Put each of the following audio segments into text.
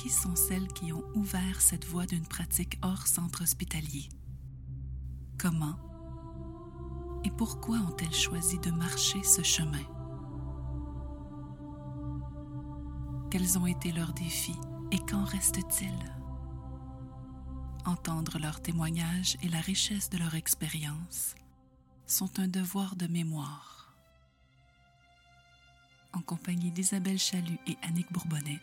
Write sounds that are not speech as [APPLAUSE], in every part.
Qui sont celles qui ont ouvert cette voie d'une pratique hors centre hospitalier? Comment et pourquoi ont-elles choisi de marcher ce chemin? Quels ont été leurs défis et qu'en reste-t-il? Entendre leurs témoignages et la richesse de leur expérience sont un devoir de mémoire. En compagnie d'Isabelle Chalut et Annick Bourbonnais,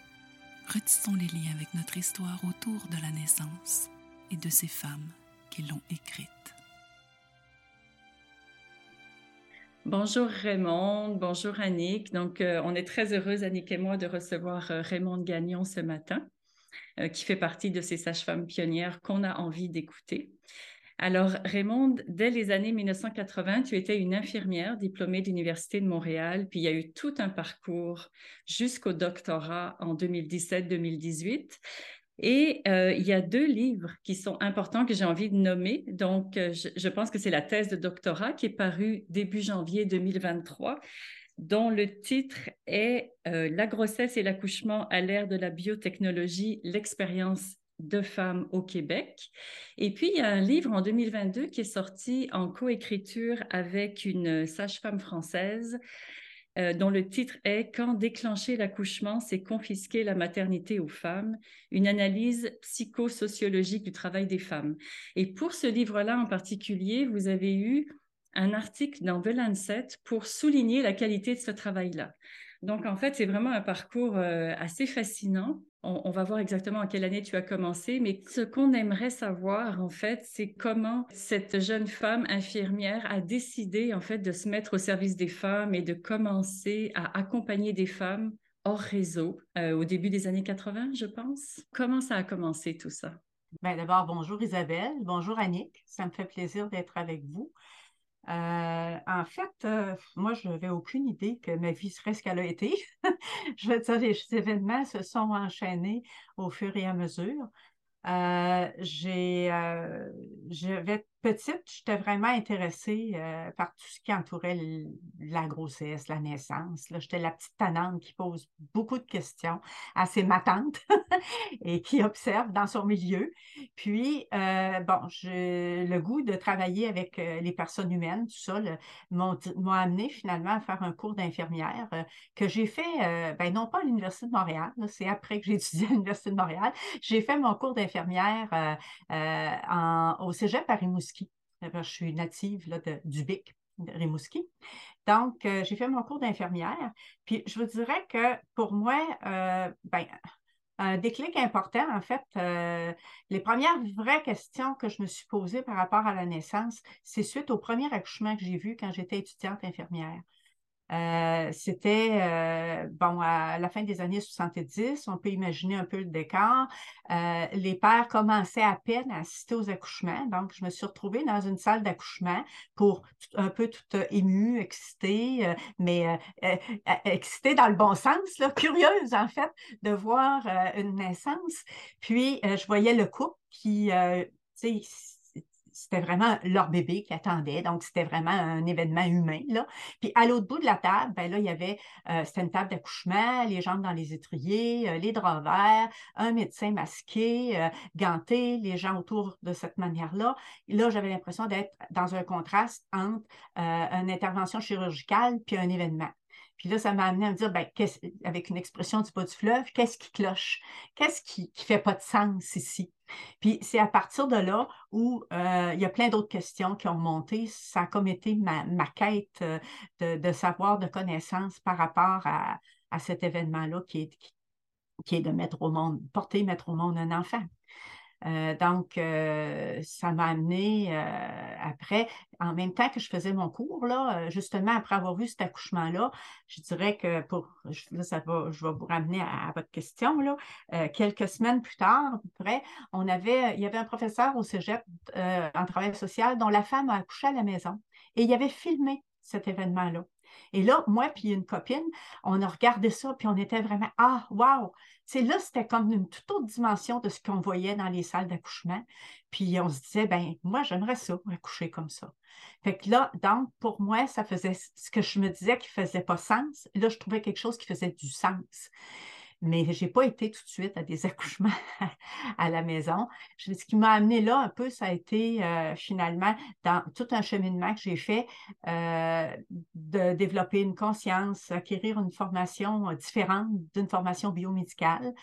retissons les liens avec notre histoire autour de la naissance et de ces femmes qui l'ont écrite. Bonjour Raymond, bonjour Annick. Donc, euh, on est très heureuse, Annick et moi, de recevoir euh, Raymond Gagnon ce matin. Euh, qui fait partie de ces sages-femmes pionnières qu'on a envie d'écouter. Alors, Raymond, dès les années 1980, tu étais une infirmière diplômée de l'Université de Montréal, puis il y a eu tout un parcours jusqu'au doctorat en 2017-2018. Et euh, il y a deux livres qui sont importants que j'ai envie de nommer. Donc, euh, je, pense que c'est la thèse de doctorat qui est parue début janvier 2023 dont le titre est euh, La grossesse et l'accouchement à l'ère de la biotechnologie, l'expérience de femmes au Québec. Et puis, il y a un livre en 2022 qui est sorti en coécriture avec une sage-femme française euh, dont le titre est Quand déclencher l'accouchement, c'est confisquer la maternité aux femmes, une analyse psychosociologique du travail des femmes. Et pour ce livre-là en particulier, vous avez eu un article dans The Lancet pour souligner la qualité de ce travail-là. Donc, en fait, c'est vraiment un parcours euh, assez fascinant. On, va voir exactement en quelle année tu as commencé, mais ce qu'on aimerait savoir, en fait, c'est comment cette jeune femme infirmière a décidé, en fait, de se mettre au service des femmes et de commencer à accompagner des femmes hors réseau euh, au début des années 80, je pense. Comment ça a commencé tout ça? Bien, d'abord, bonjour Isabelle, bonjour Annick, ça me fait plaisir d'être avec vous. Euh, en fait, euh, moi, je n'avais aucune idée que ma vie serait ce qu'elle a été. [LAUGHS] je veux dire, les événements se sont enchaînés au fur et à mesure. Euh, j'ai, j'avais petite, j'étais vraiment intéressée euh, par tout ce qui entourait la grossesse, la naissance. J'étais la petite tanante qui pose beaucoup de questions à ses matantes [LAUGHS] et qui observe dans son milieu. Puis, euh, bon, le goût de travailler avec euh, les personnes humaines, tout ça, m'a amené finalement à faire un cours d'infirmière que j'ai fait, ben, non pas à l'Université de Montréal, c'est après que j'ai [LAUGHS] étudié à l'Université de Montréal. J'ai fait mon cours d'infirmière au Cégep Paris-Mousquet je suis native là, de, du BIC, de Rimouski. Donc, euh, j'ai fait mon cours d'infirmière. Puis, je vous dirais que pour moi, euh, ben, un déclic important, en fait, euh, les premières vraies questions que je me suis posées par rapport à la naissance, c'est suite au premier accouchement que j'ai vu quand j'étais étudiante infirmière. Euh, c'était, euh, bon, à la fin des années 70, on peut imaginer un peu le décor. Euh, les pères commençaient à peine à assister aux accouchements. Donc, je me suis retrouvée dans une salle d'accouchement pour un peu tout émue, excitée, mais excitée dans le bon sens, là, curieuse en fait de voir une naissance. Puis, je voyais le couple qui, tu sais, c'était vraiment leur bébé qui attendait. Donc, c'était vraiment un événement humain. Puis à l'autre bout de la table, ben là, il y avait, euh, c'était une table d'accouchement, les jambes dans les étriers, euh, les draps verts, un médecin masqué, euh, ganté, les gens autour de cette manière-là. Là, j'avais l'impression d'être dans un contraste entre une intervention chirurgicale puis un événement. Puis là, ça m'a amené à me dire, ben, avec une expression du bas du fleuve, qu'est-ce qui cloche? Qu'est-ce qui ne fait pas de sens ici? Puis c'est à partir de là où euh, il y a plein d'autres questions qui ont monté. Ça a comme été ma, quête euh, de, savoir, de connaissances par rapport à, cet événement-là qui est, qui, est de mettre au monde, porter, mettre au monde un enfant. Euh, donc, euh, ça m'a amené après, en même temps que je faisais mon cours, là, justement après avoir vu cet accouchement-là, je dirais que pour, là, ça va, je vais vous ramener à, votre question, là, quelques semaines plus tard, à peu près, on avait, il y avait un professeur au cégep en travail social dont la femme a accouché à la maison et il avait filmé cet événement-là. Et là, moi puis une copine, on a regardé ça, puis on était vraiment Ah, wow! C'est là, c'était comme une toute autre dimension de ce qu'on voyait dans les salles d'accouchement. Puis on se disait, ben moi, j'aimerais ça, accoucher comme ça. Fait que là, donc, pour moi, ça faisait ce que je me disais qui ne faisait pas sens. Là, je trouvais quelque chose qui faisait du sens mais je n'ai pas été tout de suite à des [LAUGHS] accouchements à la maison. Ce qui m'a amené là un peu, ça a été euh, finalement dans tout un cheminement que j'ai fait euh, de développer une conscience, acquérir une formation différente d'une formation biomédicale.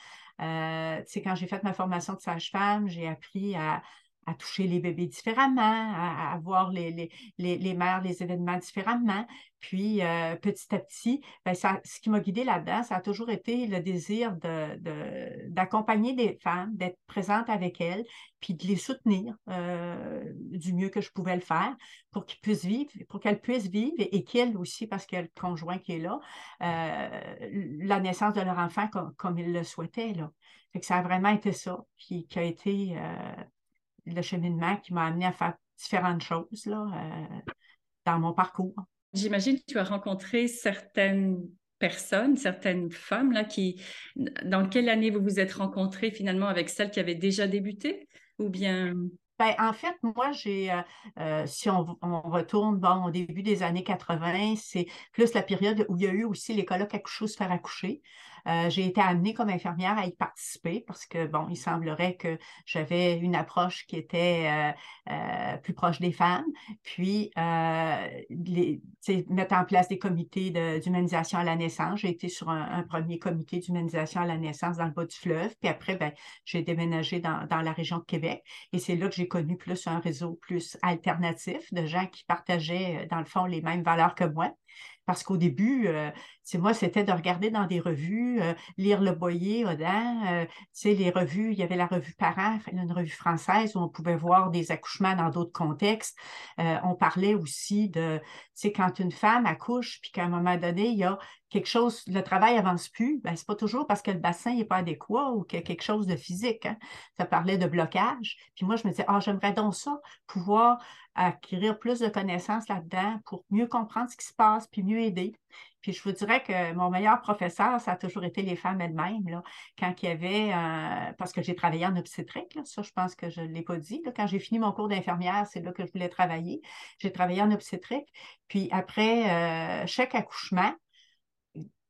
Euh, quand j'ai fait ma formation de sage-femme, j'ai appris à, à toucher les bébés différemment, à, voir les, les, mères, les événements différemment. Puis, euh, petit à petit, ben, ça, ce qui m'a guidée là-dedans, ça a toujours été le désir d'accompagner de, des femmes, d'être présente avec elles, puis de les soutenir euh, du mieux que je pouvais le faire pour qu'ils puissent vivre, pour qu'elles puissent vivre et, qu'elles aussi, parce qu'il y a le conjoint qui est là, euh, la naissance de leur enfant comme, ils le souhaitaient. Là. Fait que ça a vraiment été ça qui, qui a été le cheminement qui m'a amené à faire différentes choses là, euh, dans mon parcours. J'imagine que tu as rencontré certaines personnes, certaines femmes là, qui, dans quelle année vous vous êtes rencontrés finalement avec celles qui avaient déjà débuté? Ou bien ben, en fait, moi, j'ai, euh, euh, si on, retourne bon, au début des années 80, c'est plus la période où il y a eu aussi les colloques accoucher ou se faire accoucher. Euh, j'ai été amenée comme infirmière à y participer parce que, bon, il semblerait que j'avais une approche qui était euh, euh, plus proche des femmes. Puis, les, mettre en place des comités d'humanisation à la naissance. J'ai été sur un, premier comité d'humanisation à la naissance dans le bas du fleuve. Puis après, ben, j'ai déménagé dans, dans, la région de Québec. Et c'est là que j'ai connu plus un réseau plus alternatif de gens qui partageaient, dans le fond, les mêmes valeurs que moi. Parce qu'au début, euh, moi, c'était de regarder dans des revues, euh, lire Le Boyer, Audin, euh, les revues, il y avait la revue Parent, une revue française où on pouvait voir des accouchements dans d'autres contextes. Euh, on parlait aussi de, quand une femme accouche, puis qu'à un moment donné, il y a quelque chose, le travail avance plus, ben, c'est pas toujours parce que le bassin n'est pas adéquat ou qu'il quelque chose de physique. Hein. Ça parlait de blocage. Puis moi, je me disais, ah, j'aimerais donc ça, pouvoir acquérir plus de connaissances là-dedans pour mieux comprendre ce qui se passe, puis mieux aider. Puis je vous dirais que mon meilleur professeur, ça a toujours été les femmes elles-mêmes. Là, quand il y avait, euh, parce que j'ai travaillé en obstétrique, ça je pense que je ne l'ai pas dit. quand j'ai fini mon cours d'infirmière, c'est là que je voulais travailler. J'ai travaillé en obstétrique. Puis après euh, chaque accouchement,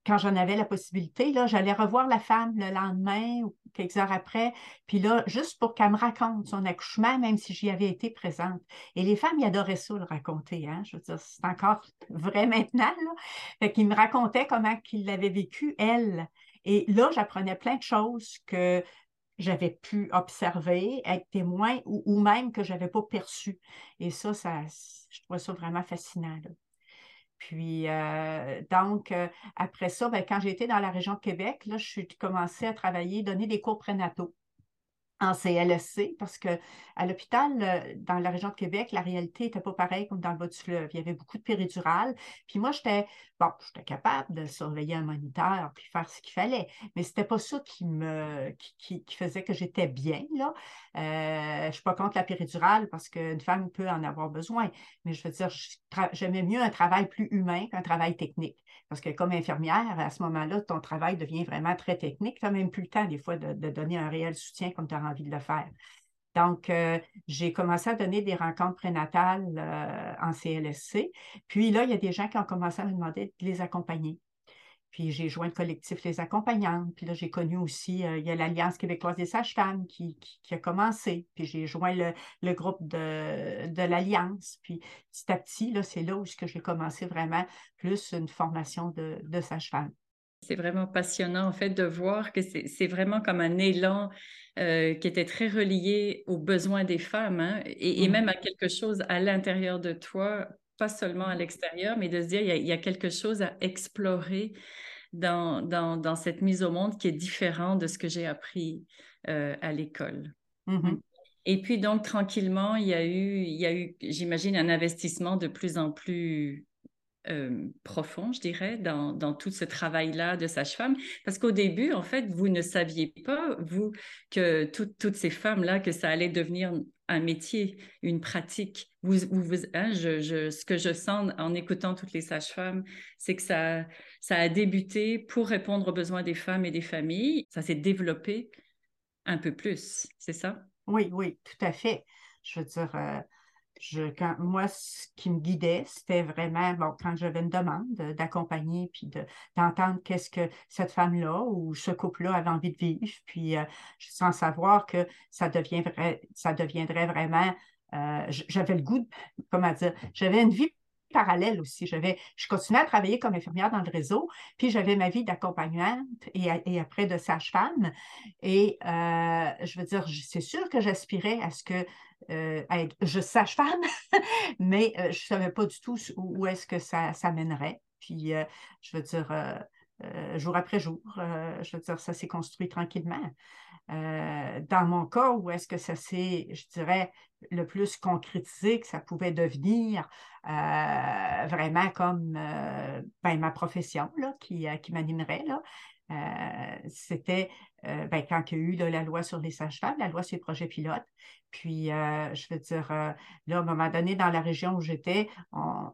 quand j'en avais la possibilité, là, j'allais revoir la femme le lendemain ou quelques heures après, puis là, juste pour qu'elle me raconte son accouchement, même si j'y avais été présente. Et les femmes, ils adoraient ça, le raconter, hein? Je veux dire, c'est encore [LAUGHS] vrai maintenant, là. Fait qu'ils me racontaient comment qu'ils l'avaient vécu, elle. Et là, j'apprenais plein de choses que j'avais pu observer, être témoin ou, même que je n'avais pas perçu. Et ça, ça, je trouvais ça vraiment fascinant. Puis, euh, donc, euh, après ça, ben, quand j'étais dans la région Québec, là, je suis commencé à travailler, donner des cours prénataux en CLSC parce qu'à l'hôpital, euh, dans la région de Québec, la réalité n'était pas pareille comme dans le bas du fleuve. Il y avait beaucoup de péridurales. Puis moi, j'étais bon, j'étais capable de surveiller un moniteur puis faire ce qu'il fallait, mais ce n'était pas ça qui me qui, faisait que j'étais bien. Là. Euh, je ne suis pas contre la péridurale parce qu'une femme peut en avoir besoin, mais je veux dire, j'aimais mieux un travail plus humain qu'un travail technique. Parce que comme infirmière, à ce moment-là, ton travail devient vraiment très technique. Tu n'as même plus le temps, des fois, de, donner un réel soutien comme tu as de le faire. Donc, euh, j'ai commencé à donner des rencontres prénatales euh, en CLSC. Puis là, il y a des gens qui ont commencé à me demander de les accompagner. Puis j'ai joint le collectif Les Accompagnantes. Puis là, j'ai connu aussi, euh, il y a l'Alliance québécoise des sages-femmes qui, a commencé. Puis j'ai joint le, groupe de, l'Alliance. Puis petit à petit, là, c'est là où j'ai commencé vraiment plus une formation de, de sage-femme. C'est vraiment passionnant, en fait, de voir que c'est vraiment comme un élan euh, qui était très relié aux besoins des femmes hein, et, mmh. même à quelque chose à l'intérieur de toi, pas seulement à mmh. l'extérieur, mais de se dire, il y, a, quelque chose à explorer dans, dans, dans, cette mise au monde qui est différent de ce que j'ai appris euh, à l'école. Mhm. Et puis donc tranquillement, il y a eu, il y a eu, j'imagine, un investissement de plus en plus euh, profond, je dirais, dans, tout ce travail-là de sage-femme. Parce qu'au début, en fait, vous ne saviez pas, vous, que toutes ces femmes-là, que ça allait devenir un métier, une pratique. Vous, vous, hein, je, ce que je sens en écoutant toutes les sages-femmes, c'est que ça, ça a débuté pour répondre aux besoins des femmes et des familles. Ça s'est développé un peu plus, c'est ça? Oui, oui, tout à fait. Je veux dire, euh, je, quand, moi, ce qui me guidait, c'était vraiment, bon, quand j'avais une demande d'accompagner, puis d'entendre qu'est-ce que cette femme-là ou ce couple-là avait envie de vivre, puis euh, sans savoir que ça, deviendrait, ça deviendrait vraiment, euh, j'avais le goût, comment dire, j'avais une vie parallèle aussi. J'avais, je continuais à travailler comme infirmière dans le réseau, puis j'avais ma vie d'accompagnante et, après de sage-femme. Et euh, je veux dire, c'est sûr que j'aspirais à ce que euh, être je sage-femme, [LAUGHS] mais euh, je ne savais pas du tout où, est-ce que ça, ça mènerait. Puis, je veux dire, jour après jour, je veux dire, ça s'est construit tranquillement. Dans mon cas, où est-ce que ça s'est, je dirais, le plus concrétisé que ça pouvait devenir euh, vraiment comme euh, ben, ma profession qui, euh, m'animerait. C'était ben, quand il y a eu la loi sur les sages-femmes, la loi sur les projets pilotes. Puis, je veux dire, là, à un moment donné, dans la région où j'étais,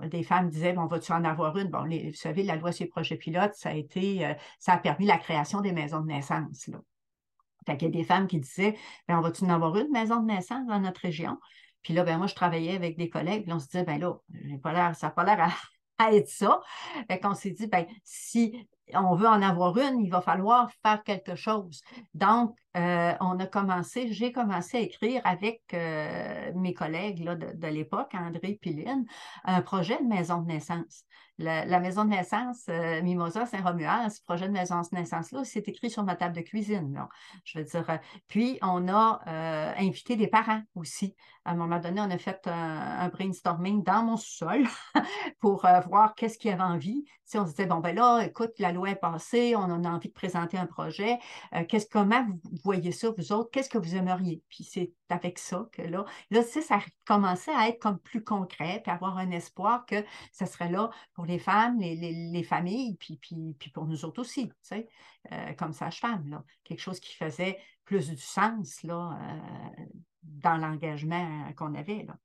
des femmes disaient, bon, vas-tu en avoir une? Bon, vous savez, la loi sur les projets pilotes, ça a été, ça a permis la création des maisons de naissance. Fait qu'il y a des femmes qui disaient, ben, on va-tu en avoir une maison de naissance dans notre région? Puis là, ben, moi, je travaillais avec des collègues, puis on se disait, ben là, pas ça n'a pas l'air à, [LAUGHS] être ça. Fait qu'on s'est dit, ben, si on veut en avoir une, il va falloir faire quelque chose. Donc, euh, on a commencé, j'ai commencé à écrire avec euh, mes collègues de, l'époque, André Piline, un projet de maison de naissance. La, maison de naissance euh, Mimosa Saint-Romuald, ce projet de maison de naissance-là, c'est écrit sur ma table de cuisine. Puis on a invité des parents aussi. À un moment donné, on a fait un, brainstorming dans mon sous-sol [LAUGHS] pour voir qu'est-ce qu'il y avait envie. Si on se disait, bon, ben là, écoute, la loi on a envie de présenter un projet. qu'est-ce, comment vous voyez ça, vous autres, qu'est-ce que vous aimeriez? Puis c'est avec ça que là, là, ça commençait à être comme plus concret, puis avoir un espoir que ça serait là pour les femmes, les, familles, puis, puis, pour nous autres aussi, euh, comme sage-femme, là. Quelque chose qui faisait plus du sens, là, euh, dans l'engagement qu'on avait, là.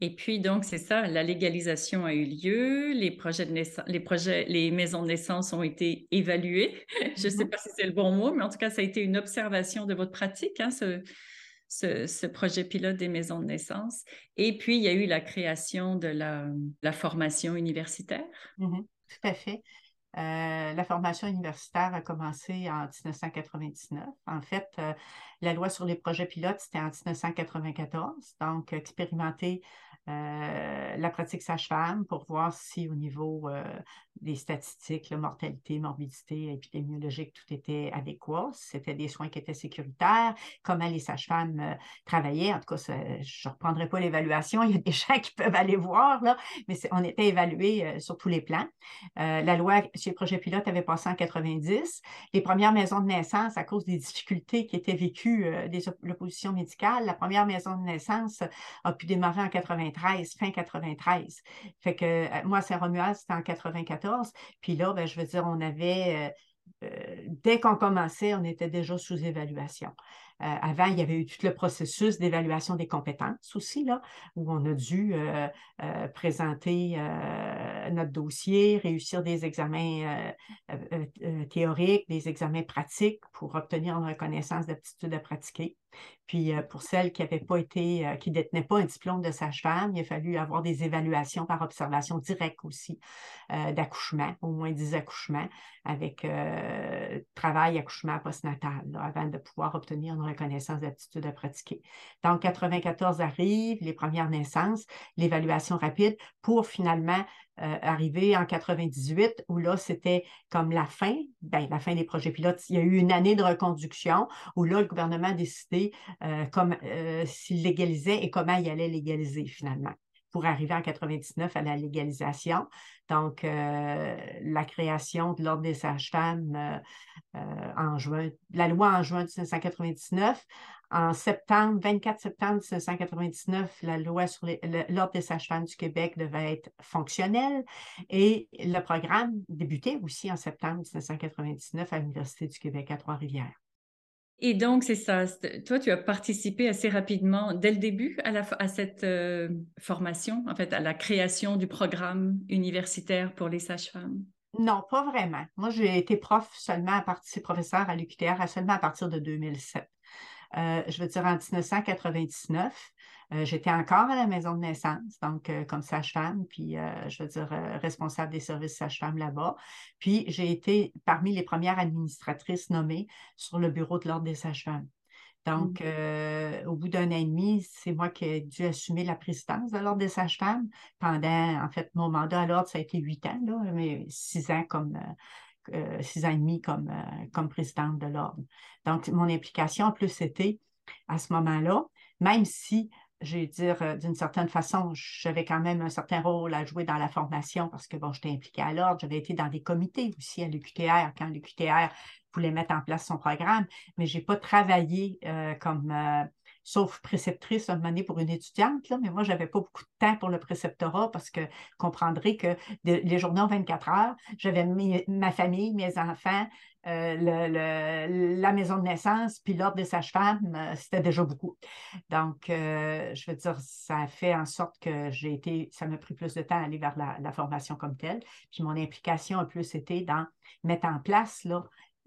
Et puis, donc, c'est ça, la légalisation a eu lieu, les projets de naissance, les projets, les maisons de naissance ont été évaluées. [LAUGHS] Je ne sais mm-hmm. pas si c'est le bon mot, mais en tout cas, ça a été une observation de votre pratique, hein, ce, ce, projet pilote des maisons de naissance. Et puis, il y a eu la création de la, la formation universitaire. Mm-hmm. Tout à fait. Euh, la formation universitaire a commencé en 1999. En fait, euh, la loi sur les projets pilotes, c'était en 1994. Donc, expérimenter euh, la pratique sage-femme pour voir si au niveau euh, des statistiques, la mortalité, morbidité épidémiologique, tout était adéquat, c'était des soins qui étaient sécuritaires, comment les sages-femmes euh, travaillaient. En tout cas, je ne reprendrai pas l'évaluation, il y a des [LAUGHS] gens qui peuvent aller voir, là, mais on était évalués sur tous les plans. la loi sur les projets pilotes avait passé en 90. Les premières maisons de naissance, à cause des difficultés qui étaient vécues des l'opposition médicale, la première maison de naissance a pu démarrer en 93 fin 93. Fait que euh, moi, Saint-Romuald, c'était en 94. Puis là, ben, je veux dire, on avait, euh, euh, dès qu'on commençait, on était déjà sous évaluation. Euh, avant, il y avait eu tout le processus d'évaluation des compétences aussi, là, où on a dû euh, euh, présenter notre dossier, réussir des examens théoriques, des examens pratiques pour obtenir une reconnaissance d'aptitude à pratiquer. Puis pour celles qui n'avaient pas été, qui détenaient pas un diplôme de sage-femme, il a fallu avoir des évaluations par observation directe aussi d'accouchement, au moins 10 accouchements, avec travail accouchement postnatal, avant de pouvoir obtenir une reconnaissance d'aptitude à pratiquer. Donc, 94 arrive, les premières naissances, l'évaluation rapide pour finalement euh, arriver en 98 où là, c'était comme la fin, ben, la fin des projets pilotes. Il y a eu une année de reconduction où là, le gouvernement a décidé euh, euh, s'il légalisait et comment il allait légaliser finalement pour arriver en 99 à la légalisation. Donc, la création de l'Ordre des sages-femmes en juin, la loi en juin 1999. En septembre, 24 septembre 1999, la loi sur l'Ordre des sages-femmes du Québec devait être fonctionnelle et le programme débutait aussi en septembre 1999 à l'Université du Québec à Trois-Rivières. Et donc, c'est ça. Toi, tu as participé assez rapidement, dès le début, à, cette euh, formation, en fait, à la création du programme universitaire pour les sages-femmes? Non, pas vraiment. Moi, j'ai été prof seulement à partir, professeur à l'UQTR seulement à partir de 2007. Euh, je veux dire, en 1999, euh, j'étais encore à la maison de naissance, donc euh, comme sage-femme, puis je veux dire, responsable des services sage-femme là-bas. Puis j'ai été parmi les premières administratrices nommées sur le bureau de l'Ordre des sages-femmes. Donc, mmh. au bout d'un an et demi, c'est moi qui ai dû assumer la présidence de l'Ordre des sages-femmes. Pendant, en fait, mon mandat à l'Ordre, ça a été huit ans, là, mais six ans comme, euh, six ans et demi comme, euh, comme présidente de l'Ordre. Donc, mon implication, en plus, c'était à ce moment-là, même si je vais dire, euh, d'une certaine façon, j'avais quand même un certain rôle à jouer dans la formation parce que, bon, j'étais impliquée à l'ordre. J'avais été dans des comités aussi à l'UQTR quand l'UQTR voulait mettre en place son programme, mais je n'ai pas travaillé comme sauf préceptrice un moment pour une étudiante, là, mais moi, je n'avais pas beaucoup de temps pour le préceptorat parce que vous comprendrez que les journées ont 24 heures, j'avais ma famille, mes enfants, euh, la maison de naissance, puis l'ordre des sages-femmes, euh, c'était déjà beaucoup. Donc, euh, je veux dire, ça a fait en sorte que j'ai été, ça m'a pris plus de temps à aller vers la, formation comme telle. Puis mon implication a plus été dans mettre en place, là,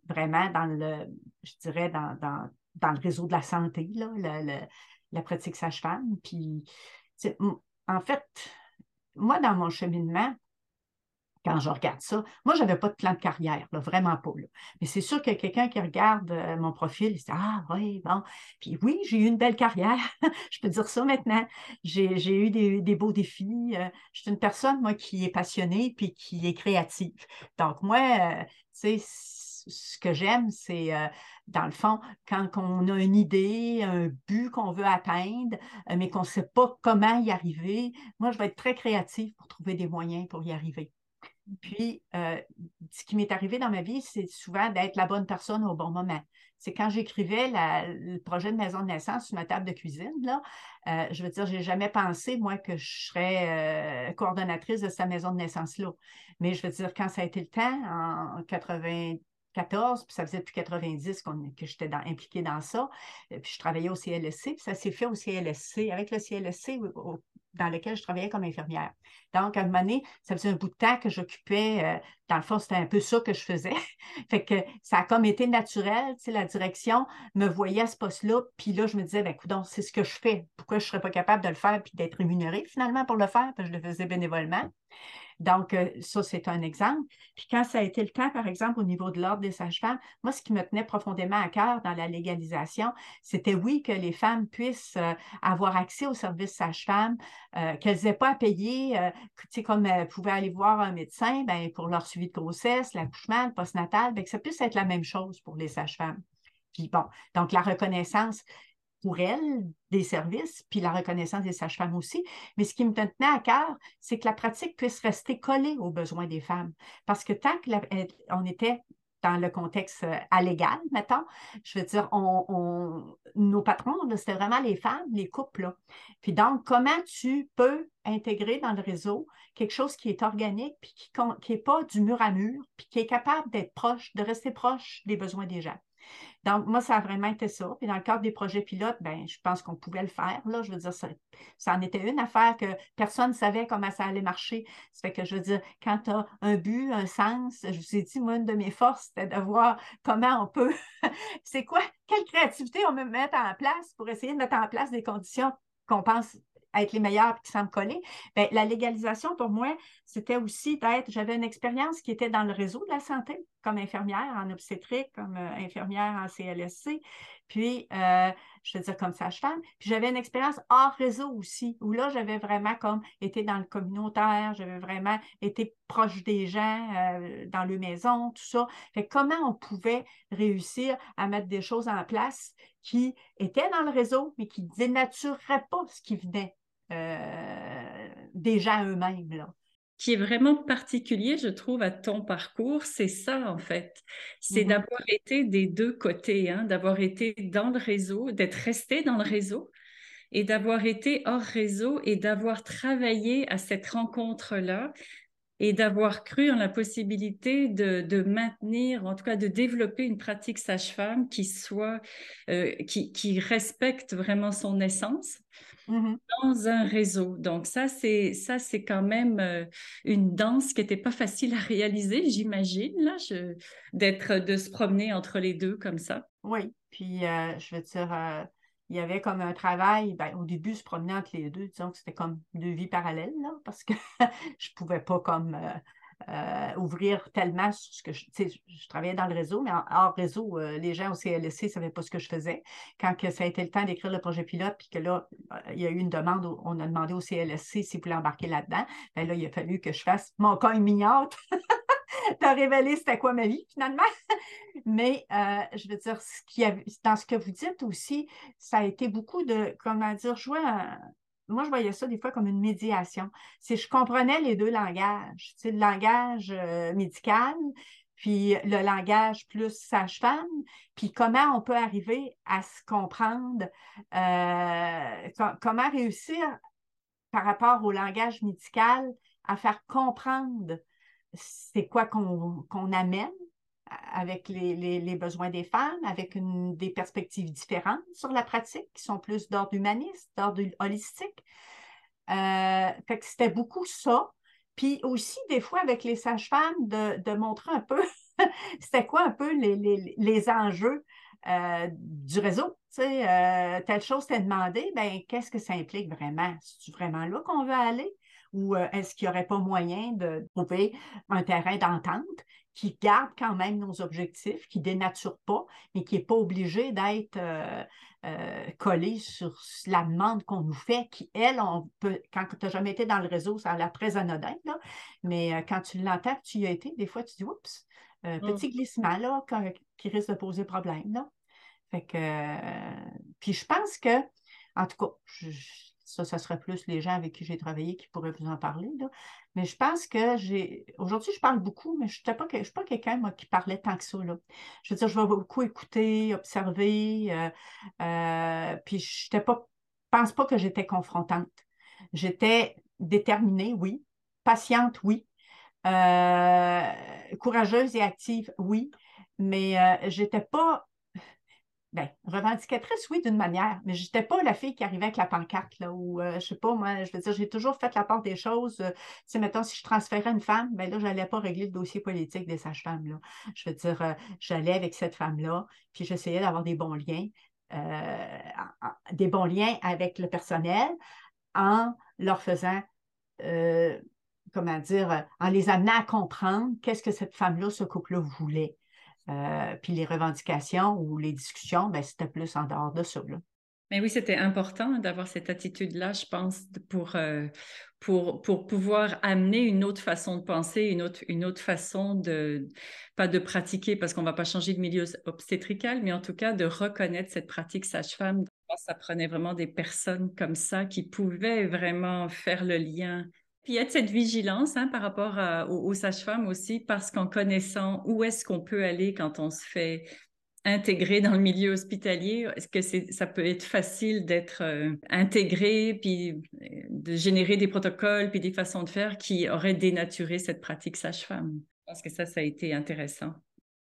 vraiment dans le, je dirais, dans dans le réseau de la santé, là, la, pratique sage-femme. Puis, en fait, moi, dans mon cheminement, quand je regarde ça, moi, je n'avais pas de plan de carrière, vraiment pas. Mais c'est sûr que quelqu'un qui regarde euh, mon profil, il se dit Ah, oui, bon. Puis oui, j'ai eu une belle carrière. [LAUGHS] je peux dire ça maintenant. J'ai eu des, beaux défis. Euh, je suis une personne, moi, qui est passionnée puis qui est créative. Donc, moi, euh, tu sais, ce que j'aime, c'est, dans le fond, quand on a une idée, un but qu'on veut atteindre, euh, mais qu'on ne sait pas comment y arriver, moi, je vais être très créative pour trouver des moyens pour y arriver. Puis, euh, ce qui m'est arrivé dans ma vie, c'est souvent d'être la bonne personne au bon moment. C'est quand j'écrivais le projet de maison de naissance sur ma table de cuisine, là, je veux dire, je n'ai jamais pensé, moi, que je serais coordonnatrice de sa maison de naissance-là. Mais je veux dire, quand ça a été le temps, en 80, 14, puis ça faisait depuis 90 que j'étais impliquée dans ça. Euh, puis je travaillais au CLSC, puis ça s'est fait au CLSC, avec le CLSC dans lequel je travaillais comme infirmière. Donc, à un moment donné, ça faisait un bout de temps que j'occupais, euh, dans le fond, c'était un peu ça que je faisais. [LAUGHS] fait que ça a comme été naturel, tu sais, la direction me voyait à ce poste-là, puis là, je me disais, ben, écoute, c'est ce que je fais. Pourquoi je ne serais pas capable de le faire puis d'être rémunérée finalement pour le faire, parce que je le faisais bénévolement. Donc, euh, ça, c'est un exemple. Puis quand ça a été le cas, par exemple, au niveau de l'ordre des sages-femmes, moi, ce qui me tenait profondément à cœur dans la légalisation, c'était oui, que les femmes puissent euh, avoir accès aux services sages-femmes, euh, qu'elles n'aient pas à payer, tu sais, comme elles pouvaient aller voir un médecin ben, pour leur suivi de grossesse, l'accouchement, le postnatal, ben, que ça puisse être la même chose pour les sages-femmes. Puis bon, donc la reconnaissance, pour elles des services, puis la reconnaissance des sages-femmes aussi. Mais ce qui me tenait à cœur, c'est que la pratique puisse rester collée aux besoins des femmes. Parce que tant qu'on était dans le contexte euh, allégal, mettons, je veux dire, on, nos patrons, c'était vraiment les femmes, les couples. Puis donc, comment tu peux intégrer dans le réseau quelque chose qui est organique, puis qui n'est pas du mur à mur, puis qui est capable d'être proche, de rester proche des besoins des gens? Donc, moi, ça a vraiment été ça. Puis dans le cadre des projets pilotes, ben, je pense qu'on pouvait le faire. Je veux dire, ça, en était une affaire que personne ne savait comment ça allait marcher. Ça fait que je veux dire, quand tu as un but, un sens, je vous ai dit, moi, une de mes forces, c'était de voir comment on peut, [LAUGHS] c'est quoi, quelle créativité on peut mettre en place pour essayer de mettre en place des conditions qu'on pense être les meilleurs et qui semblent coller. Bien, la légalisation, pour moi, c'était aussi d'être, j'avais une expérience qui était dans le réseau de la santé, comme infirmière en obstétrique, comme euh, infirmière en CLSC, puis, euh, je veux dire, comme sage-femme. Puis, j'avais une expérience hors réseau aussi, où là, j'avais vraiment comme été dans le communautaire, j'avais vraiment été proche des gens, euh, dans le maison, tout ça. Comment on pouvait réussir à mettre des choses en place qui étaient dans le réseau, mais qui dénatureraient pas ce qui venait euh, des gens eux-mêmes. Là? Qui est vraiment particulier, je trouve, à ton parcours, c'est ça, en fait. C'est mm-hmm. d'avoir été des deux côtés, hein, d'avoir été dans le réseau, d'être resté dans le réseau et d'avoir été hors réseau et d'avoir travaillé à cette rencontre-là et d'avoir cru en la possibilité de, maintenir, en tout cas de développer une pratique sage-femme qui soit, euh, qui, qui respecte vraiment son essence Mmh dans un réseau. Donc ça, c'est ça, c'est quand même euh, une danse qui n'était pas facile à réaliser, j'imagine, là, d'être, de se promener entre les deux comme ça. Oui, puis euh, je veux dire, euh, il y avait comme un travail, ben, au début, se promener entre les deux, disons que c'était comme deux vies parallèles, là, parce que [LAUGHS] je ne pouvais pas comme euh, ouvrir tellement sur ce que je, je travaillais dans le réseau, mais hors réseau, euh, les gens au CLSC ne savaient pas ce que je faisais. Quand que ça a été le temps d'écrire le projet pilote, puis que là, euh, il y a eu une demande, on a demandé au CLSC s'ils voulaient embarquer là-dedans, bien là, il a fallu que je fasse mon coin mignonne. [LAUGHS] T'as révélé c'était quoi ma vie, finalement. [LAUGHS] Mais je veux dire, ce qui a, dans ce que vous dites aussi, ça a été beaucoup de, comment dire, jouer moi, je voyais ça des fois comme une médiation. Si je comprenais les deux langages, le langage euh, médical, puis le langage plus sage-femme, puis comment on peut arriver à se comprendre, euh, comment réussir par rapport au langage médical à faire comprendre c'est quoi qu'on amène, avec les, besoins des femmes, avec des perspectives différentes sur la pratique, qui sont plus d'ordre humaniste, d'ordre holistique. Euh, c'était beaucoup ça. Puis aussi, des fois, avec les sages-femmes, de, montrer un peu [LAUGHS] c'était quoi un peu les, enjeux euh, du réseau. Euh, telle chose t'est demandé, ben qu'est-ce que ça implique vraiment? C'est vraiment là qu'on veut aller? Ou est-ce qu'il n'y aurait pas moyen de trouver un terrain d'entente qui garde quand même nos objectifs, qui ne dénature pas, mais qui n'est pas obligé d'être euh, euh, collé sur la demande qu'on nous fait, qui, elle, on peut, quand tu n'as jamais été dans le réseau, ça a l'air très anodin, là, mais euh, quand tu l'entends, tu y as été, des fois, tu dis, oups, mmh. petit glissement là, qui risque de poser problème. Là. Fait que, puis je pense que, en tout cas, je, ça, ça serait plus les gens avec qui j'ai travaillé qui pourraient vous en parler. Là. Mais je pense que j'ai. Aujourd'hui, je parle beaucoup, mais je ne suis pas quelqu'un qui parlait tant que ça. Je veux dire, je vais beaucoup écouter, observer. Euh, euh, puis je ne pense pas que j'étais confrontante. J'étais déterminée, oui. Patiente, oui. Euh, courageuse et active, oui. Mais je n'étais pas ben, revendicatrice, oui, d'une manière, mais je n'étais pas la fille qui arrivait avec la pancarte, là, ou euh, je sais pas, moi, je veux dire, j'ai toujours fait la part des choses. Euh, tu mettons, si je transférais une femme, ben là, je n'allais pas régler le dossier politique des sages-femmes, là. Je veux dire, euh, j'allais avec cette femme-là, puis j'essayais d'avoir des bons liens, des bons liens avec le personnel en leur faisant comment dire, en les amenant à comprendre qu'est-ce que cette femme-là, ce couple-là voulait. Euh, puis les revendications ou les discussions, ben, c'était plus en dehors de ça. Mais oui, c'était important d'avoir cette attitude-là, je pense, pour, euh, pour, pour pouvoir amener une autre façon de penser, une autre, une autre façon de, pas de pratiquer, parce qu'on ne va pas changer de milieu obstétrical, mais en tout cas de reconnaître cette pratique sage-femme. Ça prenait vraiment des personnes comme ça qui pouvaient vraiment faire le lien puis il y a cette vigilance hein, par rapport aux, sages-femmes aussi, parce qu'en connaissant où est-ce qu'on peut aller quand on se fait intégrer dans le milieu hospitalier, est-ce que ça peut être facile d'être euh, intégré, puis euh, de générer des protocoles, puis des façons de faire qui auraient dénaturé cette pratique sage-femme? Je pense que ça, ça a été intéressant.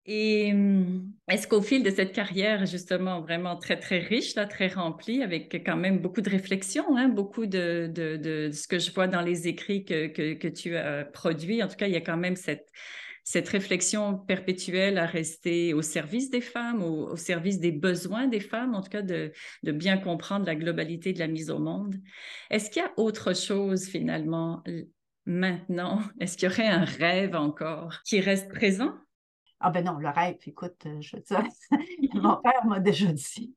Et hum, est-ce qu'au fil de cette carrière, justement, vraiment très, très riche, là, très remplie, avec quand même beaucoup de réflexion, hein, beaucoup de, de, ce que je vois dans les écrits que, que, tu as produits, en tout cas, il y a quand même cette, cette réflexion perpétuelle à rester au service des femmes, au, au service des besoins des femmes, en tout cas de bien comprendre la globalité de la mise au monde. Est-ce qu'il y a autre chose finalement maintenant? Est-ce qu'il y aurait un rêve encore qui reste présent? Ah ben non, le rêve, écoute, euh, je veux dire, [LAUGHS] mon père m'a déjà dit,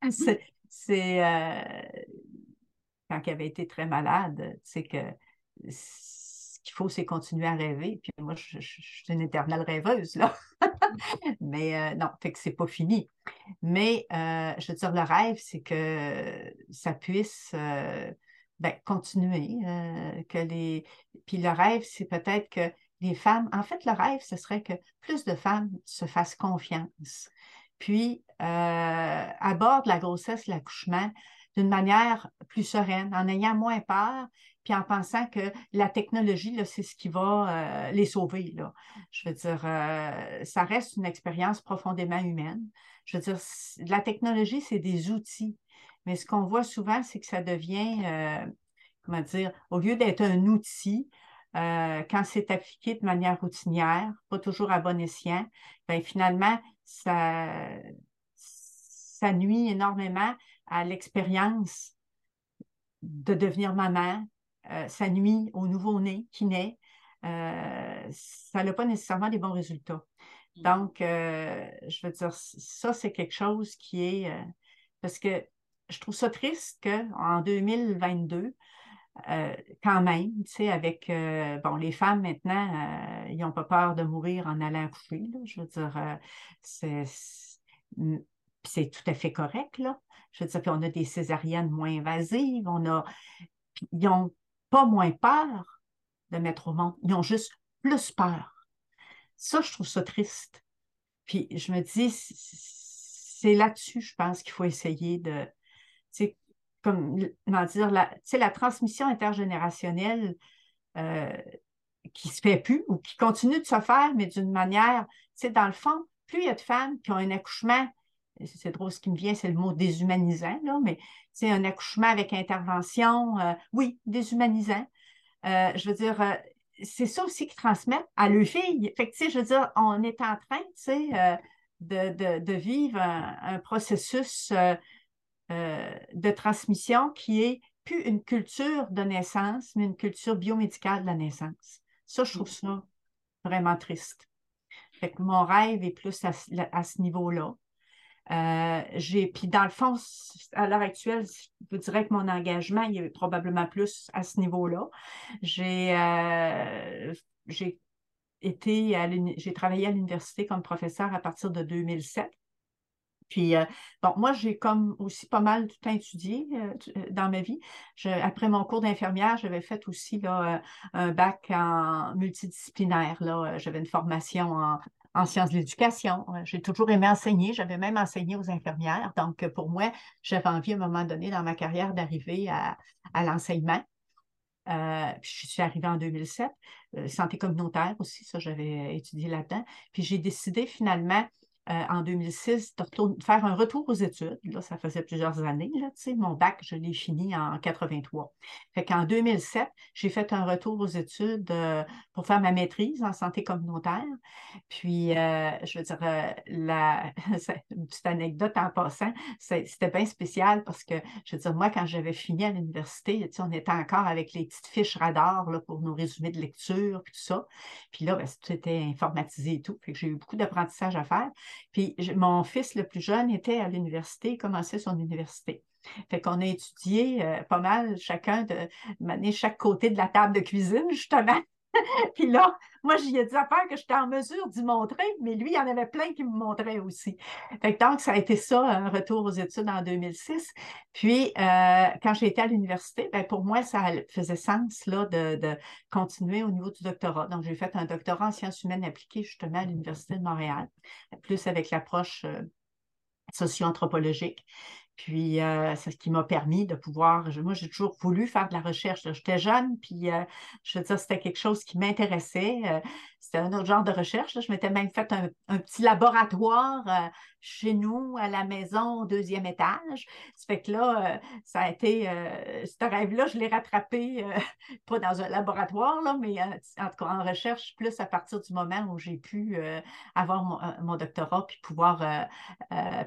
[LAUGHS] c'est euh, quand il avait été très malade, c'est que ce qu'il faut, c'est continuer à rêver. Puis moi, je, suis une éternelle rêveuse, là. [LAUGHS] Mais euh, non, fait que c'est pas fini. Mais je veux dire, le rêve, c'est que ça puisse ben, continuer. que les... Puis le rêve, c'est peut-être que les femmes, en fait, le rêve, ce serait que plus de femmes se fassent confiance, puis abordent la grossesse, l'accouchement d'une manière plus sereine, en ayant moins peur, puis en pensant que la technologie, c'est ce qui va les sauver. Là. Je veux dire, ça reste une expérience profondément humaine. Je veux dire, la technologie, c'est des outils. Mais ce qu'on voit souvent, c'est que ça devient, comment dire, au lieu d'être un outil, quand c'est appliqué de manière routinière, pas toujours à bon escient, bien, finalement, ça, ça nuit énormément à l'expérience de devenir maman, euh, ça nuit au nouveau-né qui naît, euh, ça n'a pas nécessairement des bons résultats. Mm. Donc, euh, je veux dire, ça, c'est quelque chose qui est... parce que je trouve ça triste qu'en 2022, quand même, tu sais, avec, bon, les femmes maintenant, ils n'ont pas peur de mourir en allant accoucher, je veux dire, c'est c'est tout à fait correct, là. Je veux dire, puis on a des césariennes moins invasives, on a... Ils n'ont pas moins peur de mettre au monde, ils ont juste plus peur. Ça, je trouve ça triste. Puis je me dis, c'est là-dessus, je pense qu'il faut essayer de, tu sais, comme, comment dire, la, la transmission intergénérationnelle euh, qui se fait plus ou qui continue de se faire, mais d'une manière, tu dans le fond, plus il y a de femmes qui ont un accouchement c'est drôle ce qui me vient, c'est le mot déshumanisant, là, mais c'est un accouchement avec intervention, euh, oui, déshumanisant. Euh, je veux dire, euh, c'est ça aussi qui transmet à leur fille. Fait je veux dire, on est en train, de, vivre un, processus de transmission qui est plus une culture de naissance, mais une culture biomédicale de la naissance. Ça, je trouve ça vraiment triste. Fait mon rêve est plus à ce niveau-là. Euh, puis dans le fond, à l'heure actuelle, je dirais que mon engagement, il est probablement plus à ce niveau-là. J'ai, euh, été à j'ai travaillé à l'université comme professeur à partir de 2007. Puis, euh, bon, moi, j'ai comme aussi pas mal tout étudié dans ma vie. après mon cours d'infirmière, j'avais fait aussi là, un bac en multidisciplinaire. Là. J'avais une formation en en sciences de l'éducation. J'ai toujours aimé enseigner. J'avais même enseigné aux infirmières. Donc, pour moi, j'avais envie à un moment donné dans ma carrière d'arriver à, l'enseignement. Euh, je suis arrivée en 2007. Euh, santé communautaire aussi, ça, j'avais étudié là-dedans. Puis j'ai décidé finalement euh, en 2006 de faire un retour aux études. Là, ça faisait plusieurs années. Là, mon bac, je l'ai fini en 83. Fait qu'en 2007, j'ai fait un retour aux études euh, pour faire ma maîtrise en santé communautaire. Puis, euh, je veux dire, la, [LAUGHS] une petite anecdote en passant, c'était bien spécial parce que, je veux dire, moi, quand j'avais fini à l'université, on était encore avec les petites fiches radar là, pour nos résumés de lecture, puis tout ça. Puis là, ben, tout était informatisé et tout. J'ai eu beaucoup d'apprentissage à faire. Puis mon fils le plus jeune était à l'université, commençait son université. Fait qu'on a étudié euh, pas mal chacun de chaque côté de la table de cuisine, justement. [LAUGHS] puis là, moi, j'y ai dit à faire que j'étais en mesure d'y montrer, mais lui, il y en avait plein qui me montraient aussi. Fait donc, ça a été ça, un retour aux études en 2006. Puis, euh, quand j'ai été à l'université, ben, pour moi, ça faisait sens là, de, continuer au niveau du doctorat. Donc, j'ai fait un doctorat en sciences humaines appliquées justement à l'Université de Montréal, plus avec l'approche euh, socio-anthropologique. Puis, c'est ce qui m'a permis de pouvoir. moi, j'ai toujours voulu faire de la recherche. J'étais jeune, puis je veux dire, c'était quelque chose qui m'intéressait. Euh, c'était un autre genre de recherche. Je m'étais même fait un, petit laboratoire chez nous, à la maison, au deuxième étage. Ça fait que là, ça a été. ce rêve-là, je l'ai rattrapé, [LAUGHS] pas dans un laboratoire, là, mais en en recherche, plus à partir du moment où j'ai pu avoir mon, mon, doctorat, puis pouvoir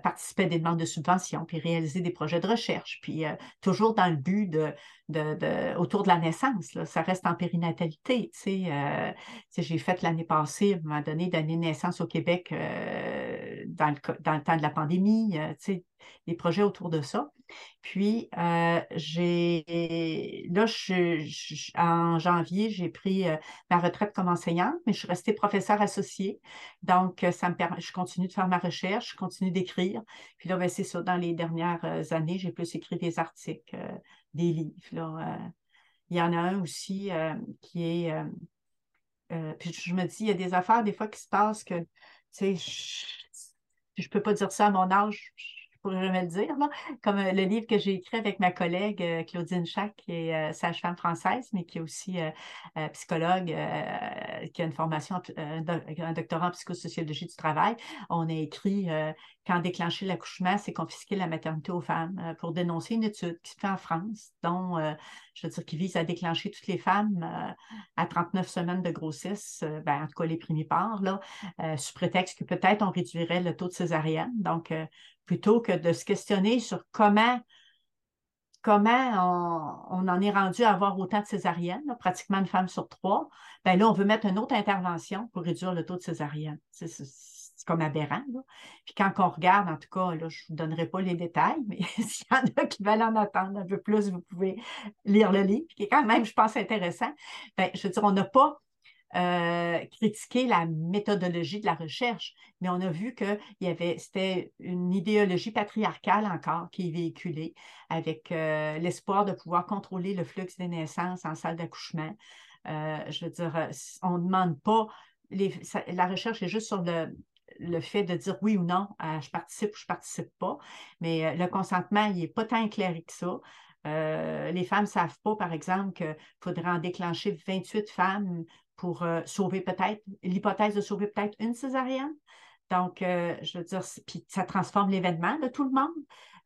participer à des demandes de subvention, puis réaliser des projets de recherche, puis toujours dans le but de, autour de la naissance. Ça reste en périnatalité. Sais, j'ai fait l'année passée, à un moment donné, d'année naissance au Québec euh, dans, le, temps de la pandémie, euh, des projets autour de ça. Puis, euh, j'ai là, en janvier, j'ai pris ma retraite comme enseignante, mais je suis restée professeure associée. Donc, ça me permet, je continue de faire ma recherche, je continue d'écrire. Puis là, ben, c'est ça, dans les dernières années, j'ai plus écrit des articles des livres. il y en a un aussi qui est. puis je me dis, il y a des affaires des fois qui se passent que, tu sais, je ne peux pas dire ça à mon âge, pourrais jamais le dire, comme euh, le livre que j'ai écrit avec ma collègue euh, Claudine Chac, qui est euh, sage-femme française, mais qui est aussi psychologue, qui a une formation, un doctorat en psychosociologie du travail. On a écrit Quand déclencher l'accouchement, c'est confisquer la maternité aux femmes pour dénoncer une étude qui se fait en France, dont, je veux dire, qui vise à déclencher toutes les femmes à 39 semaines de grossesse, ben, en tout cas les primipares, là, sous prétexte que peut-être on réduirait le taux de césarienne. Donc, plutôt que de se questionner sur comment, on, en est rendu à avoir autant de césariennes, pratiquement une femme sur trois, bien là, on veut mettre une autre intervention pour réduire le taux de césarienne. C'est, comme aberrant. Puis quand on regarde, en tout cas, là, je ne vous donnerai pas les détails, mais [LAUGHS] s'il y en a qui veulent en attendre un peu plus, vous pouvez lire le livre, qui est quand même, je pense, intéressant. Bien, je veux dire, on n'a pas euh, critiquer la méthodologie de la recherche, mais on a vu que c'était une idéologie patriarcale encore qui est véhiculée avec euh, l'espoir de pouvoir contrôler le flux des naissances en salle d'accouchement. Euh, je veux dire, on ne demande pas, la recherche est juste sur le, fait de dire oui ou non, je participe ou je participe pas, mais le consentement, il n'est pas tant éclairé que ça. les femmes ne savent pas, par exemple, qu'il faudrait en déclencher 28 femmes pour euh, sauver peut-être, l'hypothèse de sauver peut-être une césarienne. Donc, euh, je veux dire, puis ça transforme l'événement de tout le monde.